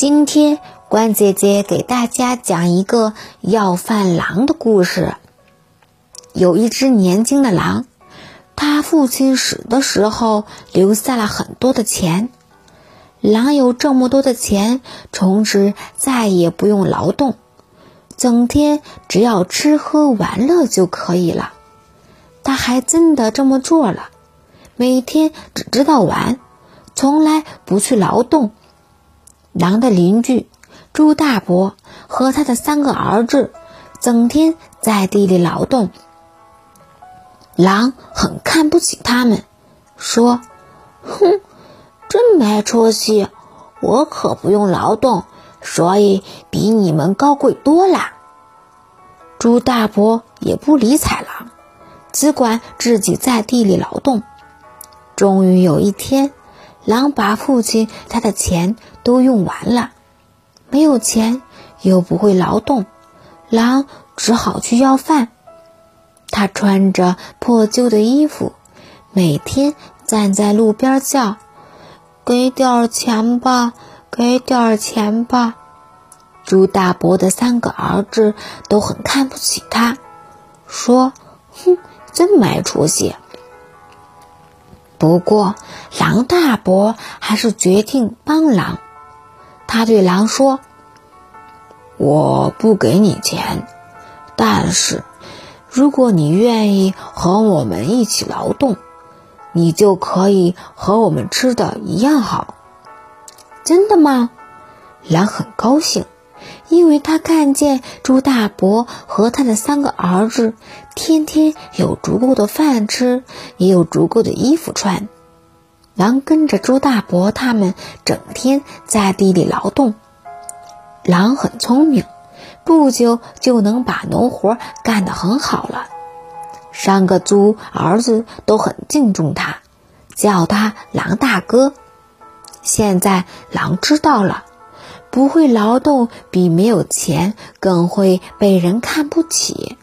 今天关姐姐给大家讲一个要饭狼的故事。有一只年轻的狼，他父亲死的时候留下了很多的钱。狼有这么多的钱，从此再也不用劳动，整天只要吃喝玩乐就可以了。他还真的这么做了，每天只知道玩，从来不去劳动。狼的邻居朱大伯和他的三个儿子，整天在地里劳动。狼很看不起他们，说：“哼，真没出息！我可不用劳动，所以比你们高贵多啦。”朱大伯也不理睬狼，只管自己在地里劳动。终于有一天，狼把父亲他的钱都用完了，没有钱又不会劳动，狼只好去要饭。他穿着破旧的衣服，每天站在路边叫：“给点钱吧，给点钱吧！”朱大伯的三个儿子都很看不起他，说：“哼，真没出息。”不过，狼大伯还是决定帮狼。他对狼说：“我不给你钱，但是……”如果你愿意和我们一起劳动，你就可以和我们吃的一样好。真的吗？狼很高兴，因为他看见猪大伯和他的三个儿子天天有足够的饭吃，也有足够的衣服穿。狼跟着猪大伯他们整天在地里劳动。狼很聪明。不久就能把农活干得很好了。三个猪儿子都很敬重他，叫他狼大哥。现在狼知道了，不会劳动比没有钱更会被人看不起。